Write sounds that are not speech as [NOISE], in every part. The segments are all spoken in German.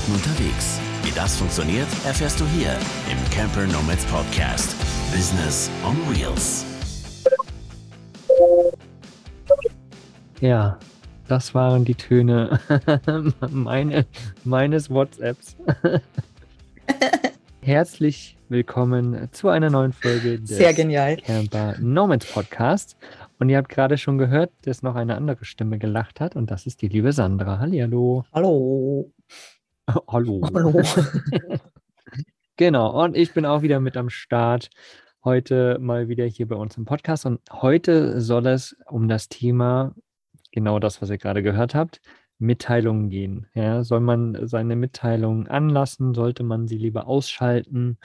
Arbeiten unterwegs. Wie das funktioniert, erfährst du hier im Camper Nomads Podcast. Business on Wheels. Ja, das waren die Töne [LAUGHS] meine, meines WhatsApps. [LAUGHS] Herzlich willkommen zu einer neuen Folge des Sehr genial. Camper Nomads Podcast. Und ihr habt gerade schon gehört, dass noch eine andere Stimme gelacht hat und das ist die liebe Sandra. Hallihallo. Hallo. [LAUGHS] Hallo. Hallo. [LAUGHS] Genau, und ich bin auch wieder mit am Start. Heute mal wieder hier bei uns im Podcast. Und heute soll es um das Thema, genau das, was ihr gerade gehört habt, Mitteilungen gehen. Ja, soll man seine Mitteilungen anlassen? Sollte man sie lieber ausschalten?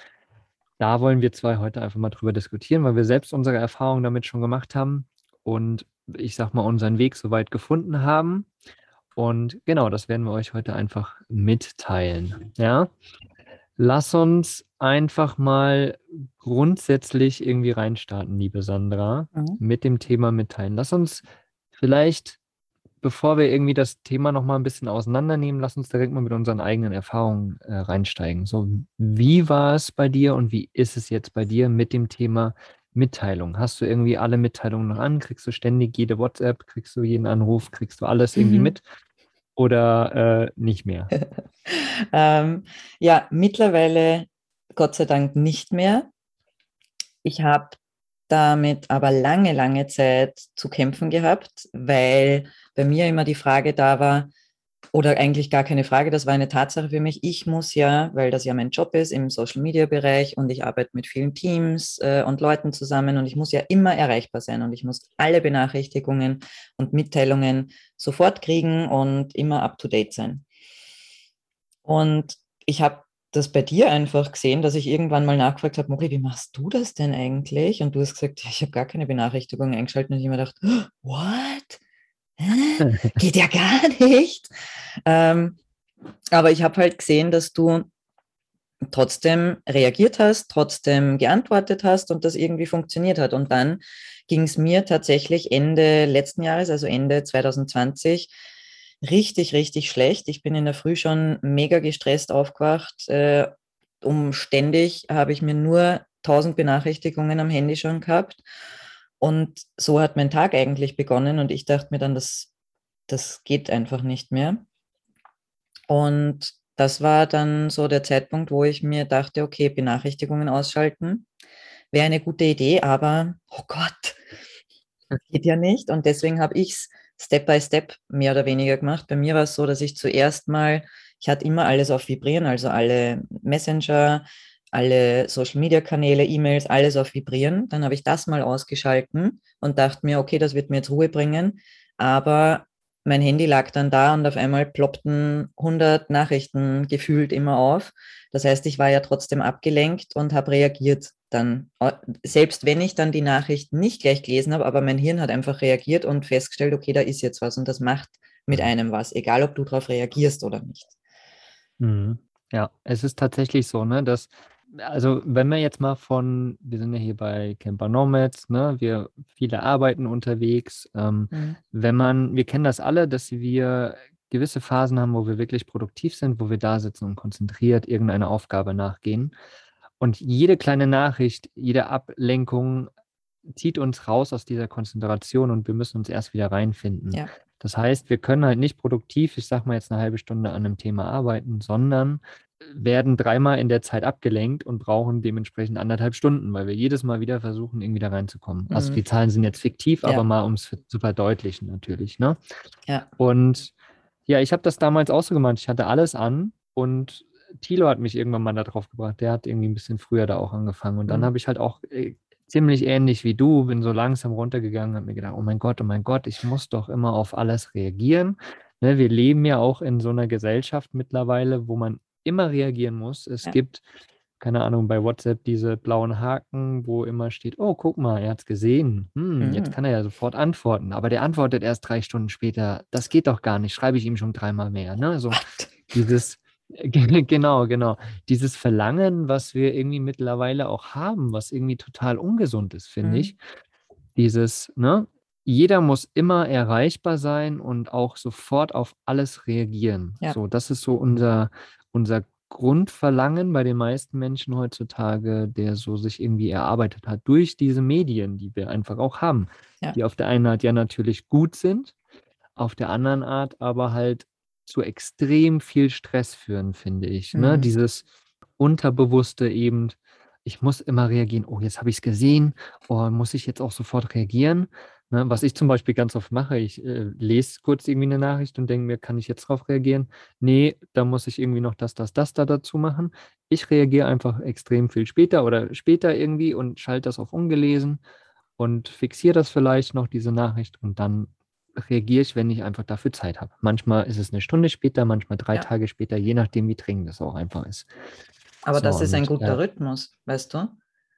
Da wollen wir zwei heute einfach mal drüber diskutieren, weil wir selbst unsere Erfahrungen damit schon gemacht haben und ich sag mal unseren Weg soweit gefunden haben. Und genau, das werden wir euch heute einfach mitteilen. Ja, lass uns einfach mal grundsätzlich irgendwie reinstarten, liebe Sandra, Mhm. mit dem Thema mitteilen. Lass uns vielleicht, bevor wir irgendwie das Thema noch mal ein bisschen auseinandernehmen, lass uns direkt mal mit unseren eigenen Erfahrungen äh, reinsteigen. So, wie war es bei dir und wie ist es jetzt bei dir mit dem Thema Mitteilung? Hast du irgendwie alle Mitteilungen noch an? Kriegst du ständig jede WhatsApp? Kriegst du jeden Anruf? Kriegst du alles irgendwie Mhm. mit? Oder äh, nicht mehr? [LAUGHS] ähm, ja, mittlerweile Gott sei Dank nicht mehr. Ich habe damit aber lange, lange Zeit zu kämpfen gehabt, weil bei mir immer die Frage da war, oder eigentlich gar keine Frage, das war eine Tatsache für mich. Ich muss ja, weil das ja mein Job ist im Social Media Bereich und ich arbeite mit vielen Teams äh, und Leuten zusammen und ich muss ja immer erreichbar sein und ich muss alle Benachrichtigungen und Mitteilungen sofort kriegen und immer up to date sein. Und ich habe das bei dir einfach gesehen, dass ich irgendwann mal nachgefragt habe, Mori, wie machst du das denn eigentlich? Und du hast gesagt, ja, ich habe gar keine Benachrichtigungen eingeschaltet und ich mir gedacht, [GASPS] what? Geht ja gar [LAUGHS] nicht. Ähm, aber ich habe halt gesehen, dass du trotzdem reagiert hast, trotzdem geantwortet hast und das irgendwie funktioniert hat. Und dann ging es mir tatsächlich Ende letzten Jahres, also Ende 2020, richtig, richtig schlecht. Ich bin in der Früh schon mega gestresst aufgewacht. Äh, um ständig habe ich mir nur 1000 Benachrichtigungen am Handy schon gehabt. Und so hat mein Tag eigentlich begonnen und ich dachte mir dann, das, das geht einfach nicht mehr. Und das war dann so der Zeitpunkt, wo ich mir dachte, okay, Benachrichtigungen ausschalten wäre eine gute Idee, aber oh Gott, geht ja nicht. Und deswegen habe ich es Step by Step mehr oder weniger gemacht. Bei mir war es so, dass ich zuerst mal, ich hatte immer alles auf Vibrieren, also alle Messenger, alle Social Media Kanäle, E-Mails, alles auf Vibrieren. Dann habe ich das mal ausgeschalten und dachte mir, okay, das wird mir jetzt Ruhe bringen. Aber mein Handy lag dann da und auf einmal ploppten 100 Nachrichten gefühlt immer auf. Das heißt, ich war ja trotzdem abgelenkt und habe reagiert dann. Selbst wenn ich dann die Nachrichten nicht gleich gelesen habe, aber mein Hirn hat einfach reagiert und festgestellt, okay, da ist jetzt was und das macht mit einem was, egal ob du darauf reagierst oder nicht. Mhm. Ja, es ist tatsächlich so, ne, dass, also wenn wir jetzt mal von, wir sind ja hier bei Camper Nomads, ne, wir viele arbeiten unterwegs, ähm, Mhm. wenn man, wir kennen das alle, dass wir gewisse Phasen haben, wo wir wirklich produktiv sind, wo wir da sitzen und konzentriert irgendeiner Aufgabe nachgehen. Und jede kleine Nachricht, jede Ablenkung zieht uns raus aus dieser Konzentration und wir müssen uns erst wieder reinfinden. Ja. Das heißt, wir können halt nicht produktiv, ich sag mal jetzt eine halbe Stunde an einem Thema arbeiten, sondern werden dreimal in der Zeit abgelenkt und brauchen dementsprechend anderthalb Stunden, weil wir jedes Mal wieder versuchen, irgendwie da reinzukommen. Also Mhm. die Zahlen sind jetzt fiktiv, Ja. aber mal um es zu verdeutlichen natürlich. Ne? Ja. Und ja, ich habe das damals auch so gemacht. Ich hatte alles an und Thilo hat mich irgendwann mal da drauf gebracht. Der hat irgendwie ein bisschen früher da auch angefangen. Und dann Mhm. habe ich halt auch äh, ziemlich ähnlich wie du, bin so langsam runtergegangen, habe mir gedacht, oh mein Gott, oh mein Gott, ich muss doch immer auf alles reagieren. Ne, wir leben ja auch in so einer Gesellschaft mittlerweile, wo man immer reagieren muss. Es Ja. gibt, keine Ahnung, bei WhatsApp diese blauen Haken, wo immer steht, oh, guck mal, er hat es gesehen. Hm, Jetzt Mhm. kann er ja sofort antworten, aber der antwortet erst drei Stunden später. Das geht doch gar nicht, schreibe ich ihm schon dreimal mehr. Ne? So [LAUGHS] dieses, [LAUGHS] genau, genau, dieses Verlangen, was wir irgendwie mittlerweile auch haben, was irgendwie total ungesund ist, finde Mhm. ich. Dieses, ne, jeder muss immer erreichbar sein und auch sofort auf alles reagieren. Ja. So, das ist so unser, unser Grundverlangen bei den meisten Menschen heutzutage, der so sich irgendwie erarbeitet hat durch diese Medien, die wir einfach auch haben, Ja. die auf der einen Art ja natürlich gut sind, auf der anderen Art aber halt zu extrem viel Stress führen, finde ich. Ne? Mhm. Dieses Unterbewusste eben, ich muss immer reagieren, oh, jetzt habe ich es gesehen, oh, muss ich jetzt auch sofort reagieren? Ne? Was ich zum Beispiel ganz oft mache, ich äh, lese kurz irgendwie eine Nachricht und denke mir, kann ich jetzt darauf reagieren? Nee, da muss ich irgendwie noch das, das, das da dazu machen. Ich reagiere einfach extrem viel später oder später irgendwie und schalte das auf ungelesen und fixiere das vielleicht noch, diese Nachricht, und dann reagiere ich, wenn ich einfach dafür Zeit habe. Manchmal ist es eine Stunde später, manchmal drei Ja. Tage später, je nachdem, wie dringend es auch einfach ist. Aber So, das ist ein guter ja. Rhythmus, weißt du?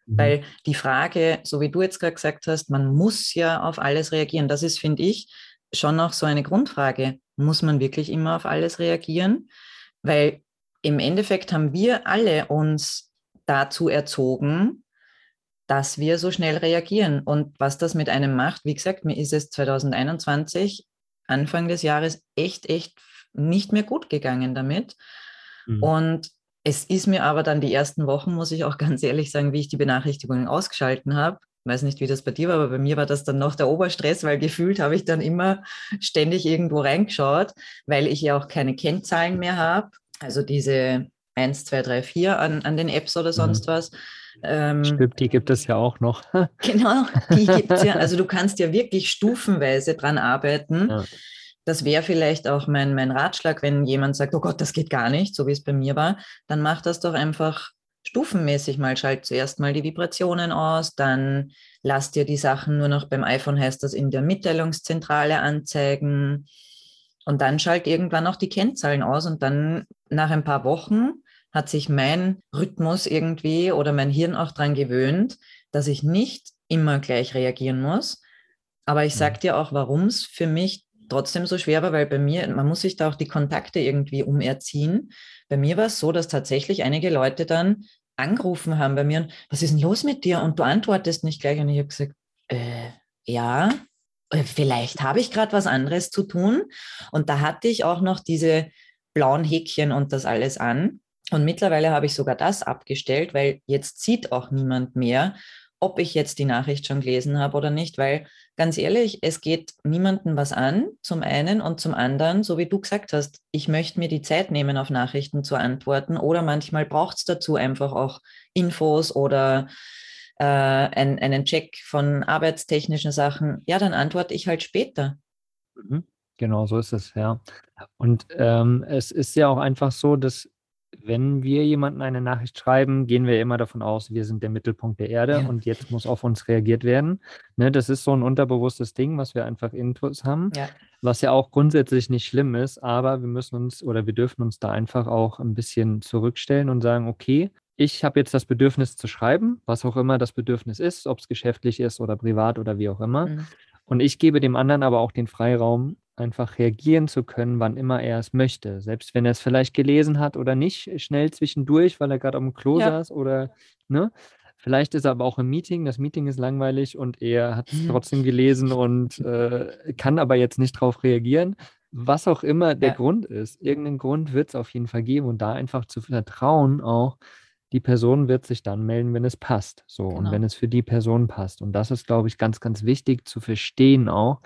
Mhm. Weil die Frage, so wie du jetzt gerade gesagt hast, man muss ja auf alles reagieren. Das ist, finde ich, schon noch so eine Grundfrage. Muss man wirklich immer auf alles reagieren? Weil im Endeffekt haben wir alle uns dazu erzogen, dass wir so schnell reagieren. Und was das mit einem macht, wie gesagt, mir ist es 2021, Anfang des Jahres, echt, echt nicht mehr gut gegangen damit. Mhm. Und es ist mir aber dann die ersten Wochen, muss ich auch [LAUGHS] ganz ehrlich sagen, wie ich die Benachrichtigungen ausgeschalten habe. Ich weiß nicht, wie das bei dir war, aber bei mir war das dann noch der Oberstress, weil gefühlt habe ich dann immer ständig irgendwo reingeschaut, weil ich ja auch keine Kennzahlen mehr habe. Also diese 1, 2, 3, 4 an, an den Apps oder sonst was. Ähm, Stimmt, die gibt es ja auch noch. [LAUGHS] Genau, die gibt es ja. [LAUGHS] Also du kannst ja wirklich stufenweise dran arbeiten. Ja. Das wäre vielleicht auch mein, mein Ratschlag, wenn jemand sagt, oh Gott, das geht gar nicht, so wie es bei mir war, dann mach das doch einfach stufenmäßig mal. Schalt zuerst mal die Vibrationen aus, dann lass dir die Sachen nur noch beim iPhone heißt das in der Mitteilungszentrale anzeigen und dann schalt irgendwann auch die Kennzahlen aus und dann nach ein paar Wochen hat sich mein Rhythmus irgendwie oder mein Hirn auch daran gewöhnt, dass ich nicht immer gleich reagieren muss. Aber ich sage dir auch, warum es für mich trotzdem so schwer war, weil bei mir, man muss sich da auch die Kontakte irgendwie umerziehen. Bei mir war es so, dass tatsächlich einige Leute dann angerufen haben bei mir und was ist denn los mit dir? Und du antwortest nicht gleich. Und ich habe gesagt, äh, ja, äh, vielleicht habe ich gerade was anderes zu tun. Und da hatte ich auch noch diese blauen Häkchen und das alles an. Und mittlerweile habe ich sogar das abgestellt, weil jetzt sieht auch niemand mehr, ob ich jetzt die Nachricht schon gelesen habe oder nicht, weil ganz ehrlich, es geht niemandem was an, zum einen und zum anderen, so wie du gesagt hast, ich möchte mir die Zeit nehmen, auf Nachrichten zu antworten oder manchmal braucht es dazu einfach auch Infos oder äh, ein, einen Check von arbeitstechnischen Sachen. Ja, dann antworte ich halt später. Mhm. Genau, so ist es, ja. Und ähm, es ist ja auch einfach so, dass wenn wir jemanden eine Nachricht schreiben, gehen wir immer davon aus, wir sind der Mittelpunkt der Erde Ja. und jetzt muss auf uns reagiert werden. Ne, das ist so ein unterbewusstes Ding, was wir einfach intus haben, Ja. was ja auch grundsätzlich nicht schlimm ist, aber wir müssen uns oder wir dürfen uns da einfach auch ein bisschen zurückstellen und sagen, okay, ich habe jetzt das Bedürfnis zu schreiben, was auch immer das Bedürfnis ist, ob es geschäftlich ist oder privat oder wie auch immer. Mhm. Und ich gebe dem anderen aber auch den Freiraum, einfach reagieren zu können, wann immer er es möchte. Selbst wenn er es vielleicht gelesen hat oder nicht, schnell zwischendurch, weil er gerade am Klo Ja. saß oder, ne? Vielleicht ist er aber auch im Meeting, das Meeting ist langweilig und er hat es trotzdem gelesen und [LAUGHS] äh, kann aber jetzt nicht drauf reagieren. Was auch immer der Ja. Grund ist, irgendeinen Grund wird es auf jeden Fall geben und da einfach zu vertrauen auch, die Person wird sich dann melden, wenn es passt. So, und Genau. wenn es für die Person passt. Und das ist, glaube ich, ganz, ganz wichtig zu verstehen auch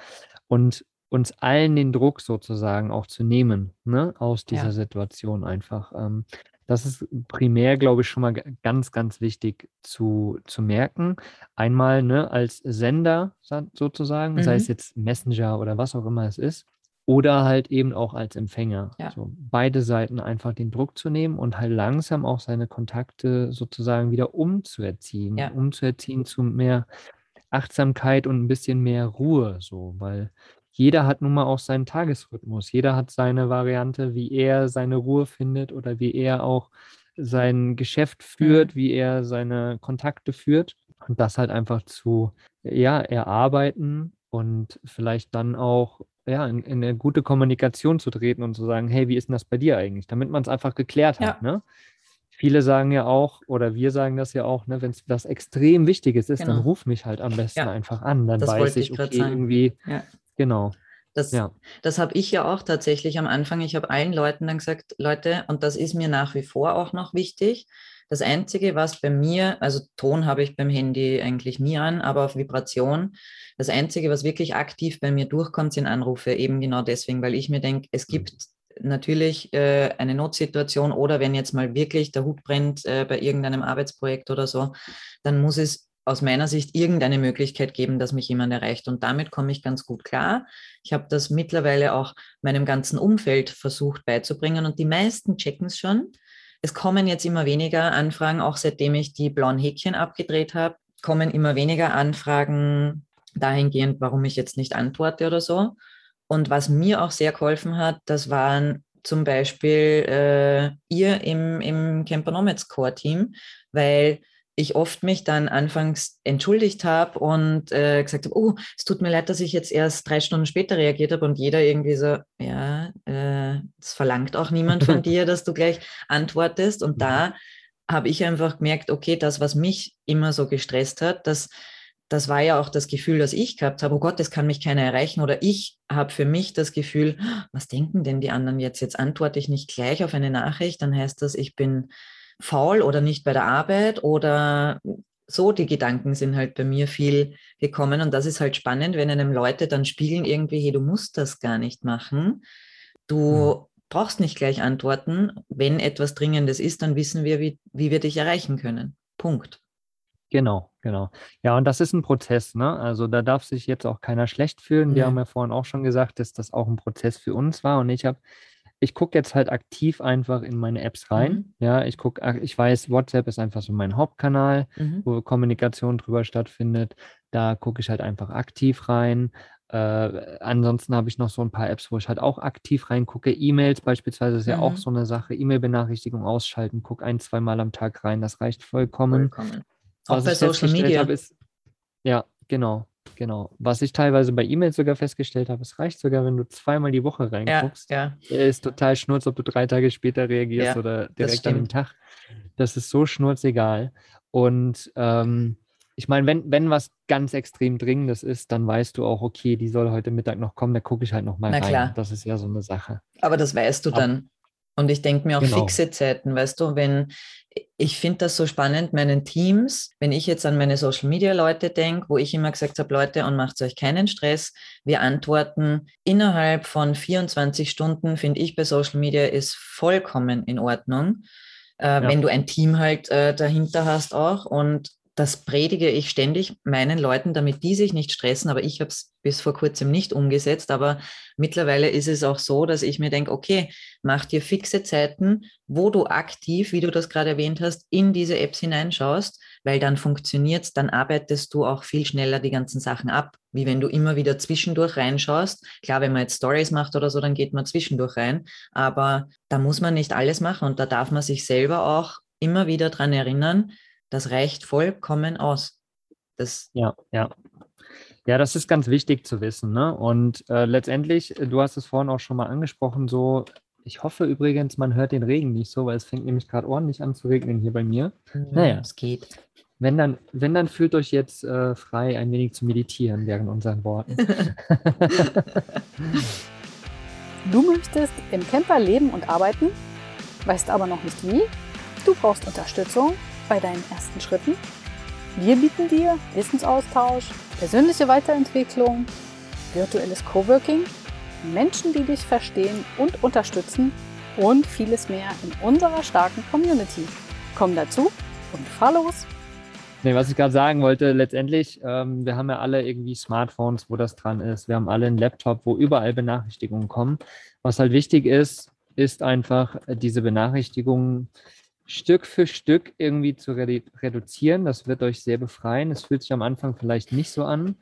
und uns allen den Druck sozusagen auch zu nehmen, ne, aus dieser Ja. Situation einfach. Ähm, das ist primär, glaube ich, schon mal ganz, ganz wichtig zu, zu merken. Einmal ne, als Sender sa- sozusagen, sei es Mhm. jetzt Messenger oder was auch immer es ist, oder halt eben auch als Empfänger. Ja. So, beide Seiten einfach den Druck zu nehmen und halt langsam auch seine Kontakte sozusagen wieder umzuerziehen, Ja. umzuerziehen zu mehr Achtsamkeit und ein bisschen mehr Ruhe, so, weil jeder hat nun mal auch seinen Tagesrhythmus. Jeder hat seine Variante, wie er seine Ruhe findet oder wie er auch sein Geschäft führt, wie er seine Kontakte führt. Und das halt einfach zu, ja, erarbeiten und vielleicht dann auch, ja, in, in eine gute Kommunikation zu treten und zu sagen, hey, wie ist denn das bei dir eigentlich? Damit man es einfach geklärt hat, ne? viele sagen ja auch, oder wir sagen das ja auch, ne, wenn es was extrem Wichtiges ist, Genau. dann ruf mich halt am besten Ja, einfach an. Dann das weiß ich, okay, sagen. irgendwie, Ja. Genau. Das, Ja. das habe ich ja auch tatsächlich am Anfang. Ich habe allen Leuten dann gesagt, Leute, und das ist mir nach wie vor auch noch wichtig. Das Einzige, was bei mir, also Ton habe ich beim Handy eigentlich nie an, aber auf Vibration. Das Einzige, was wirklich aktiv bei mir durchkommt, sind Anrufe. Eben genau deswegen, weil ich mir denke, es gibt natürlich äh, eine Notsituation oder wenn jetzt mal wirklich der Hut brennt äh, bei irgendeinem Arbeitsprojekt oder so, dann muss es aus meiner Sicht irgendeine Möglichkeit geben, dass mich jemand erreicht. Und damit komme ich ganz gut klar. Ich habe das mittlerweile auch meinem ganzen Umfeld versucht beizubringen und die meisten checken es schon. Es kommen jetzt immer weniger Anfragen, auch seitdem ich die blauen Häkchen abgedreht habe, kommen immer weniger Anfragen dahingehend, warum ich jetzt nicht antworte oder so. Und was mir auch sehr geholfen hat, das waren zum Beispiel äh, ihr im, im Campernomics Core Team, weil ich oft mich dann anfangs entschuldigt habe und äh, gesagt habe, oh, es tut mir leid, dass ich jetzt erst drei Stunden später reagiert habe und jeder irgendwie so, ja, äh, das verlangt auch niemand von [LAUGHS] dir, dass du gleich antwortest. Und da habe ich einfach gemerkt, okay, das, was mich immer so gestresst hat, das, das war ja auch das Gefühl, das ich gehabt habe, oh Gott, das kann mich keiner erreichen. Oder ich habe für mich das Gefühl, was denken denn die anderen jetzt? Jetzt antworte ich nicht gleich auf eine Nachricht, dann heißt das, ich bin faul oder nicht bei der Arbeit oder so, die Gedanken sind halt bei mir viel gekommen und das ist halt spannend, wenn einem Leute dann spiegeln irgendwie, hey, du musst das gar nicht machen. Du Mhm. brauchst nicht gleich antworten. Wenn etwas Dringendes ist, dann wissen wir, wie, wie wir dich erreichen können. Punkt. Genau, genau. Ja, und das ist ein Prozess, ne? Also da darf sich jetzt auch keiner schlecht fühlen. Wir Nee. haben ja vorhin auch schon gesagt, dass das auch ein Prozess für uns war. Und ich habe, ich gucke jetzt halt aktiv einfach in meine Apps rein. Mhm. Ja, ich gucke, ich weiß, WhatsApp ist einfach so mein Hauptkanal, Mhm. wo Kommunikation drüber stattfindet. Da gucke ich halt einfach aktiv rein. Äh, ansonsten habe ich noch so ein paar Apps, wo ich halt auch aktiv reingucke. E-Mails beispielsweise ist ja auch Mhm. so eine Sache. E-Mail-Benachrichtigung ausschalten, guck ein, zweimal am Tag rein. Das reicht vollkommen. Vollkommen. Auch Was bei Social Media. habe, ist, ja, genau, genau. Was ich teilweise bei E-Mails sogar festgestellt habe, es reicht sogar, wenn du zweimal die Woche Ja, reinguckst. ja. Ist total schnurz, ob du drei Tage später reagierst Ja, oder direkt an dem. Tag. Das ist so schnurzegal. Und ähm, ich meine, wenn, wenn was ganz extrem Dringendes ist, dann weißt du auch, okay, die soll heute Mittag noch kommen, da gucke ich halt noch mal Na rein. klar. Das ist ja so eine Sache. Aber das weißt du Ab- dann. Und ich denke mir auch Genau. fixe Zeiten, weißt du, wenn ich finde das so spannend, meinen Teams, wenn ich jetzt an meine Social Media Leute denke, wo ich immer gesagt habe, Leute, und macht euch keinen Stress, wir antworten innerhalb von 24 Stunden, finde ich bei Social Media ist vollkommen in Ordnung, äh, Ja. wenn du ein Team halt äh, dahinter hast auch und das predige ich ständig meinen Leuten, damit die sich nicht stressen, aber ich habe es bis vor kurzem nicht umgesetzt, aber mittlerweile ist es auch so, dass ich mir denke, okay, mach dir fixe Zeiten, wo du aktiv, wie du das gerade erwähnt hast, in diese Apps hineinschaust, weil dann funktioniert es, dann arbeitest du auch viel schneller die ganzen Sachen ab, wie wenn du immer wieder zwischendurch reinschaust. Klar, wenn man jetzt Stories macht oder so, dann geht man zwischendurch rein, aber da muss man nicht alles machen und da darf man sich selber auch immer wieder dran erinnern, das reicht vollkommen aus. Das, Ja, ja. Ja, das ist ganz wichtig zu wissen. Ne? Und äh, letztendlich, du hast es vorhin auch schon mal angesprochen, so, ich hoffe übrigens, man hört den Regen nicht so, weil es fängt nämlich gerade ordentlich an zu regnen hier bei mir. Naja. es geht. Wenn dann, wenn dann fühlt euch jetzt äh, frei, ein wenig zu meditieren während unseren Worten. [LAUGHS] Du möchtest im Camper leben und arbeiten, weißt aber noch nicht wie? Du brauchst Unterstützung bei deinen ersten Schritten. Wir bieten dir Wissensaustausch, persönliche Weiterentwicklung, virtuelles Coworking, Menschen, die dich verstehen und unterstützen und vieles mehr in unserer starken Community. Komm dazu und fahr los! Nee, was ich gerade sagen wollte, letztendlich, ähm, wir haben ja alle irgendwie Smartphones, wo das dran ist. Wir haben alle einen Laptop, wo überall Benachrichtigungen kommen. Was halt wichtig ist, ist einfach äh, diese Benachrichtigungen Stück für Stück irgendwie zu redu reduzieren. Das wird euch sehr befreien. Es fühlt sich am Anfang vielleicht nicht so an.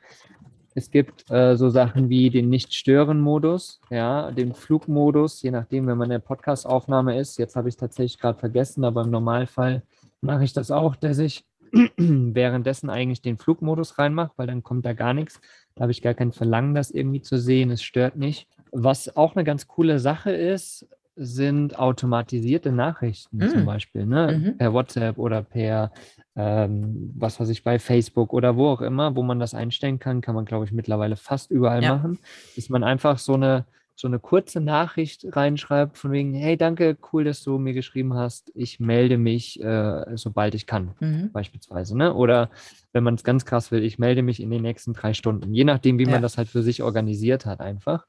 Es gibt äh, so Sachen wie den Nicht-Stören-Modus, ja, den Flugmodus, je nachdem, wenn man in der Podcast-Aufnahme ist. Jetzt habe ich es tatsächlich gerade vergessen, aber im Normalfall mache ich das auch, dass ich [CLEARS THROAT] währenddessen eigentlich den Flugmodus reinmache, weil dann kommt da gar nichts. Da habe ich gar kein Verlangen, das irgendwie zu sehen. Es stört nicht. Was auch eine ganz coole Sache ist, sind automatisierte Nachrichten Mm. zum Beispiel, ne? Mhm. Per WhatsApp oder per, ähm, was weiß ich, bei Facebook oder wo auch immer, wo man das einstellen kann, kann man, glaube ich, mittlerweile fast überall Ja. machen, dass man einfach so eine, so eine kurze Nachricht reinschreibt von wegen, hey, danke, cool, dass du mir geschrieben hast, ich melde mich, äh, sobald ich kann Mhm. beispielsweise, ne? Oder wenn man es ganz krass will, ich melde mich in den nächsten drei Stunden, je nachdem, wie Ja. man das halt für sich organisiert hat, einfach.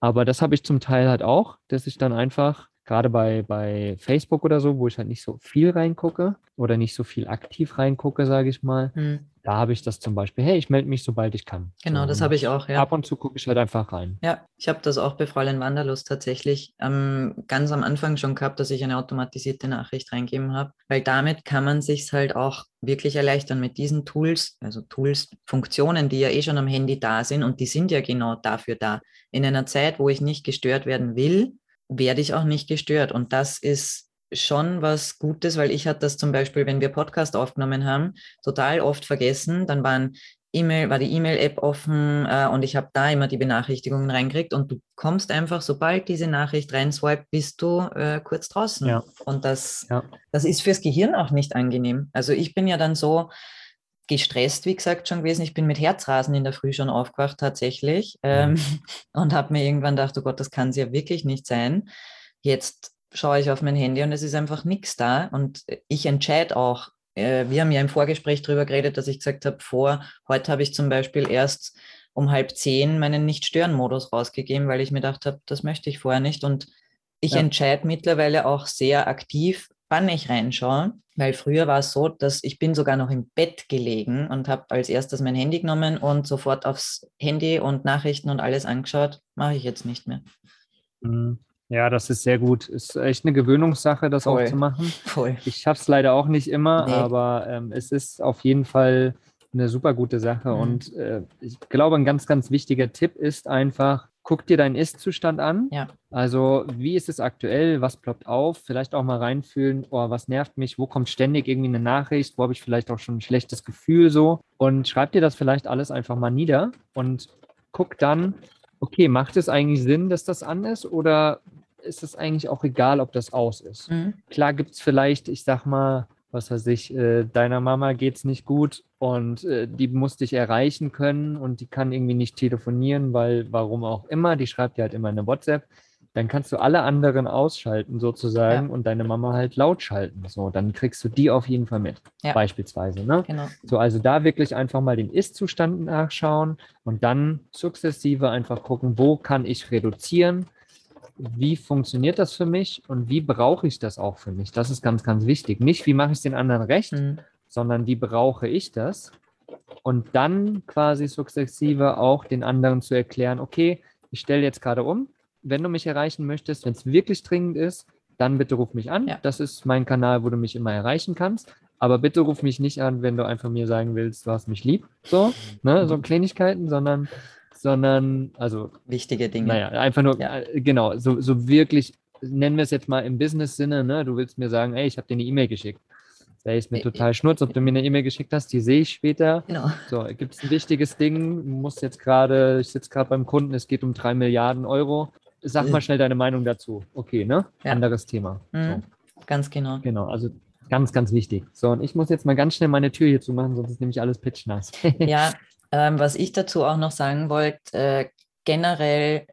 Aber das habe ich zum Teil halt auch, dass ich dann einfach, gerade bei, bei Facebook oder so, wo ich halt nicht so viel reingucke oder nicht so viel aktiv reingucke, sage ich mal, Mhm. da habe ich das zum Beispiel, hey, ich melde mich, sobald ich kann. Genau, So, das habe ich auch, ja. Ab und zu gucke ich halt einfach rein. Ja, ich habe das auch bei Fräulein Wanderlust tatsächlich ähm, ganz am Anfang schon gehabt, dass ich eine automatisierte Nachricht reingeben habe, weil damit kann man sich halt auch wirklich erleichtern mit diesen Tools, also Tools, Funktionen, die ja eh schon am Handy da sind und die sind ja genau dafür da. In einer Zeit, wo ich nicht gestört werden will, werde ich auch nicht gestört und das ist schon was Gutes, weil ich hatte das zum Beispiel, wenn wir Podcast aufgenommen haben, total oft vergessen. Dann waren E-Mail, war die E-Mail-App offen äh, und ich habe da immer die Benachrichtigungen reingekriegt und du kommst einfach, sobald diese Nachricht reinswipe, bist du äh, kurz draußen. Ja. Und das, Ja. das ist fürs Gehirn auch nicht angenehm. Also ich bin ja dann so gestresst, wie gesagt, schon gewesen. Ich bin mit Herzrasen in der Früh schon aufgewacht tatsächlich ähm, [LAUGHS] und habe mir irgendwann gedacht, oh Gott, das kann es ja wirklich nicht sein. Jetzt schaue ich auf mein Handy und es ist einfach nichts da und ich entscheide auch, äh, wir haben ja im Vorgespräch darüber geredet, dass ich gesagt habe, vor, heute habe ich zum Beispiel erst um halb zehn meinen Nicht-Stören-Modus rausgegeben, weil ich mir gedacht habe, das möchte ich vorher nicht. Und ich Ja. entscheide mittlerweile auch sehr aktiv, wann ich reinschaue, weil früher war es so, dass ich bin sogar noch im Bett gelegen und habe als erstes mein Handy genommen und sofort aufs Handy und Nachrichten und alles angeschaut. Mache ich jetzt nicht mehr. Mhm. Ja, das ist sehr gut. Ist echt eine Gewöhnungssache, das Voll. auch zu machen. Voll. Ich schaffe es leider auch nicht immer, Nee. aber ähm, es ist auf jeden Fall eine super gute Sache. Mhm. Und äh, ich glaube, ein ganz, ganz wichtiger Tipp ist einfach, guck dir deinen Ist-Zustand an. Ja. Also, wie ist es aktuell? Was ploppt auf? Vielleicht auch mal reinfühlen, oh, was nervt mich? Wo kommt ständig irgendwie eine Nachricht? Wo habe ich vielleicht auch schon ein schlechtes Gefühl so? Und schreib dir das vielleicht alles einfach mal nieder und guck dann, okay, macht es eigentlich Sinn, dass das an ist oder ist es eigentlich auch egal, ob das aus ist? Mhm. Klar gibt es vielleicht, ich sag mal, was weiß ich, äh, deiner Mama geht es nicht gut und äh, die muss dich erreichen können und die kann irgendwie nicht telefonieren, weil warum auch immer, die schreibt dir halt immer eine WhatsApp. Dann kannst du alle anderen ausschalten sozusagen Ja. und deine Mama halt laut schalten. So, dann kriegst du die auf jeden Fall mit, Ja. beispielsweise. Ne? Genau. So, also da wirklich einfach mal den Ist-Zustand nachschauen und dann sukzessive einfach gucken, wo kann ich reduzieren, wie funktioniert das für mich und wie brauche ich das auch für mich. Das ist ganz, ganz wichtig. Nicht, wie mache ich es den anderen recht, Mhm. sondern wie brauche ich das? Und dann quasi sukzessive auch den anderen zu erklären, okay, ich stelle jetzt gerade um. Wenn du mich erreichen möchtest, wenn es wirklich dringend ist, dann bitte ruf mich an. Ja. Das ist mein Kanal, wo du mich immer erreichen kannst. Aber bitte ruf mich nicht an, wenn du einfach mir sagen willst, du hast mich lieb. So, ne, so Kleinigkeiten, sondern, sondern, also Wichtige Dinge. naja, einfach nur, Ja. äh, genau, so, so wirklich, nennen wir es jetzt mal im Business-Sinne, ne? Du willst mir sagen, ey, ich habe dir eine E-Mail geschickt. Da ist mir Ä- total schnurz, ob du mir eine E-Mail geschickt hast, die sehe ich später. Genau. So, gibt es ein wichtiges Ding, du musst jetzt gerade, ich sitze gerade beim Kunden, es geht um drei Milliarden Euro. Sag mal schnell deine Meinung dazu. Okay, ne? Ja. Anderes Thema. Mhm. Ganz genau. So, genau, also ganz, ganz wichtig. So, und ich muss jetzt mal ganz schnell meine Tür hier zumachen, sonst ist nämlich alles pitchnass. Ja, [LAUGHS] ähm, was ich dazu auch noch sagen wollte, äh, generell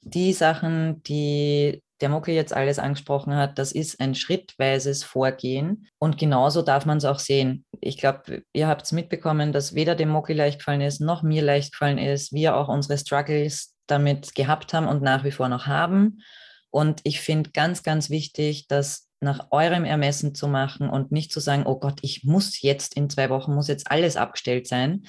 die Sachen, die der Mucke jetzt alles angesprochen hat, das ist ein schrittweises Vorgehen und genauso darf man es auch sehen. Ich glaube, ihr habt es mitbekommen, dass weder dem Mucke leicht gefallen ist, noch mir leicht gefallen ist, wir auch unsere Struggles damit gehabt haben und nach wie vor noch haben. Und ich finde ganz, ganz wichtig, das nach eurem Ermessen zu machen und nicht zu sagen, oh Gott, ich muss jetzt in zwei Wochen, muss jetzt alles abgestellt sein.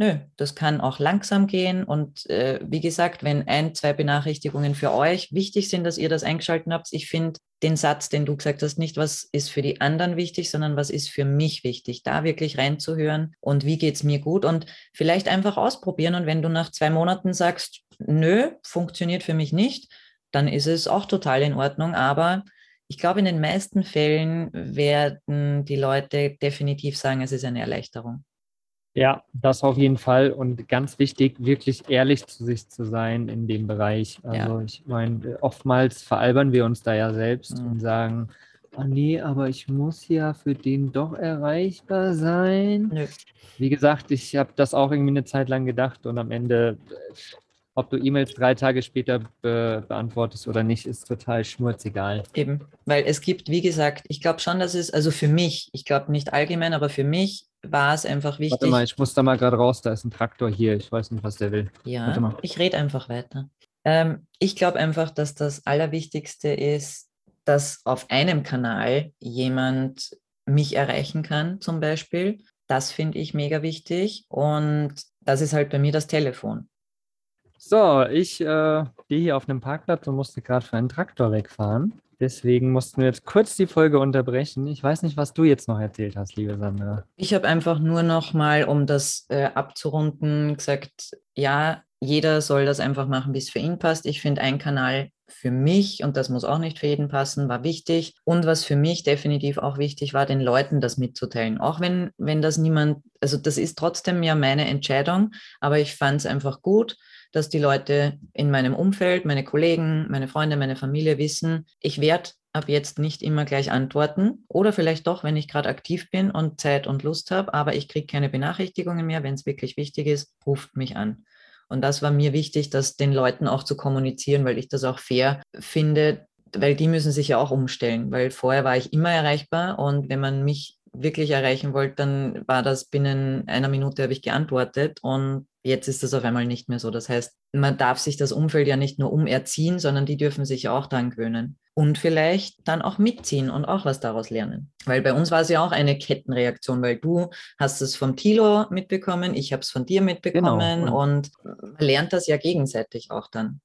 Nö, das kann auch langsam gehen. Und äh, wie gesagt, wenn ein, zwei Benachrichtigungen für euch wichtig sind, dass ihr das eingeschalten habt, ich finde den Satz, den du gesagt hast, nicht, was ist für die anderen wichtig, sondern was ist für mich wichtig, da wirklich reinzuhören und wie geht es mir gut und vielleicht einfach ausprobieren. Und wenn du nach zwei Monaten sagst, nö, funktioniert für mich nicht, dann ist es auch total in Ordnung. Aber ich glaube, in den meisten Fällen werden die Leute definitiv sagen, es ist eine Erleichterung. Ja, das auf jeden Fall. Und ganz wichtig, wirklich ehrlich zu sich zu sein in dem Bereich. Also ja. ich meine, oftmals veralbern wir uns da ja selbst mhm. und sagen, oh nee, aber ich muss ja für den doch erreichbar sein. Nö. Wie gesagt, ich habe das auch irgendwie eine Zeit lang gedacht und am Ende, ob du E-Mails drei Tage später be beantwortest oder nicht, ist total schmurzegal. Eben, weil es gibt, wie gesagt, ich glaube schon, dass es, also für mich, ich glaube nicht allgemein, aber für mich war es einfach wichtig. Warte mal, ich muss da mal gerade raus, da ist ein Traktor hier, ich weiß nicht, was der will. Ja, ich rede einfach weiter. Ähm, ich glaube einfach, dass das Allerwichtigste ist, dass auf einem Kanal jemand mich erreichen kann, zum Beispiel. Das finde ich mega wichtig und das ist halt bei mir das Telefon. So, ich äh, stehe hier auf einem Parkplatz und musste gerade für einen Traktor wegfahren. Deswegen mussten wir jetzt kurz die Folge unterbrechen. Ich weiß nicht, was du jetzt noch erzählt hast, liebe Sandra. Ich habe einfach nur noch mal, um das äh, abzurunden, gesagt, ja, jeder soll das einfach machen, wie es für ihn passt. Ich finde, ein Kanal für mich, und das muss auch nicht für jeden passen, war wichtig. Und was für mich definitiv auch wichtig war, den Leuten das mitzuteilen. Auch wenn, wenn das niemand, also das ist trotzdem ja meine Entscheidung, aber ich fand es einfach gut, dass die Leute in meinem Umfeld, meine Kollegen, meine Freunde, meine Familie wissen, ich werde ab jetzt nicht immer gleich antworten oder vielleicht doch, wenn ich gerade aktiv bin und Zeit und Lust habe, aber ich kriege keine Benachrichtigungen mehr. Wenn es wirklich wichtig ist, ruft mich an. Und das war mir wichtig, das den Leuten auch zu kommunizieren, weil ich das auch fair finde, weil die müssen sich ja auch umstellen, weil vorher war ich immer erreichbar und wenn man mich wirklich erreichen wollte, dann war das binnen einer Minute habe ich geantwortet und Jetzt ist das auf einmal nicht mehr so. Das heißt, man darf sich das Umfeld ja nicht nur umerziehen, sondern die dürfen sich ja auch daran gewöhnen. Und vielleicht dann auch mitziehen und auch was daraus lernen. Weil bei uns war es ja auch eine Kettenreaktion, weil du hast es vom Tilo mitbekommen, ich habe es von dir mitbekommen genau. und man lernt das ja gegenseitig auch dann.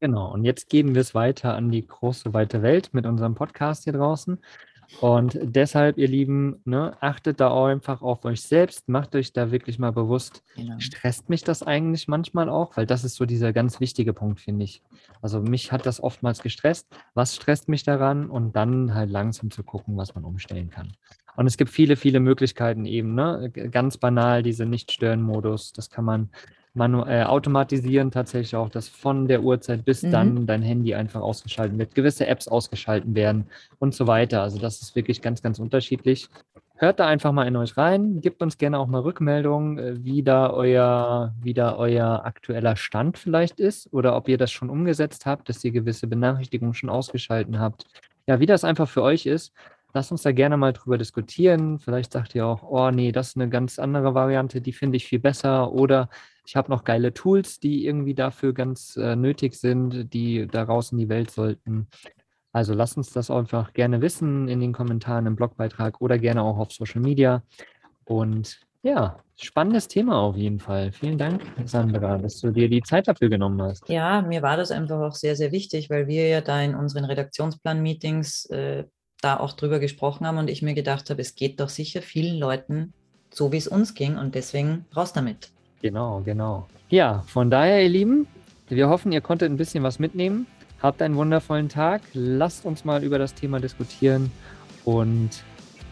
Genau, und jetzt geben wir es weiter an die große, weite Welt mit unserem Podcast hier draußen. Und deshalb, ihr Lieben, ne, achtet da auch einfach auf euch selbst, macht euch da wirklich mal bewusst, genau. stresst mich das eigentlich manchmal auch, weil das ist so dieser ganz wichtige Punkt, finde ich. Also mich hat das oftmals gestresst. Was stresst mich daran? Und dann halt langsam zu gucken, was man umstellen kann. Und es gibt viele, viele Möglichkeiten eben, ne? Ganz banal, diese Nicht-Stören-Modus. Das kann man manu äh, automatisieren tatsächlich auch, dass von der Uhrzeit bis mhm. dann dein Handy einfach ausgeschaltet wird, gewisse Apps ausgeschalten werden und so weiter. Also das ist wirklich ganz, ganz unterschiedlich. Hört da einfach mal in euch rein, gebt uns gerne auch mal Rückmeldungen, äh, wie da euer, wie da euer aktueller Stand vielleicht ist oder ob ihr das schon umgesetzt habt, dass ihr gewisse Benachrichtigungen schon ausgeschalten habt. Ja, wie das einfach für euch ist. Lasst uns da gerne mal drüber diskutieren. Vielleicht sagt ihr auch, oh nee, das ist eine ganz andere Variante, die finde ich viel besser. Oder ich habe noch geile Tools, die irgendwie dafür ganz äh, nötig sind, die daraus in die Welt sollten. Also lasst uns das einfach gerne wissen in den Kommentaren im Blogbeitrag oder gerne auch auf Social Media. Und ja, spannendes Thema auf jeden Fall. Vielen Dank, Sandra, dass du dir die Zeit dafür genommen hast. Ja, mir war das einfach auch sehr, sehr wichtig, weil wir ja da in unseren Redaktionsplan-Meetings äh, da auch drüber gesprochen haben und ich mir gedacht habe, es geht doch sicher vielen Leuten so, wie es uns ging und deswegen raus damit. Genau, genau. Ja, von daher, ihr Lieben, wir hoffen, ihr konntet ein bisschen was mitnehmen. Habt einen wundervollen Tag. Lasst uns mal über das Thema diskutieren und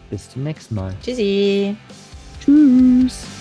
bis zum nächsten Mal. Tschüssi. Tschüss.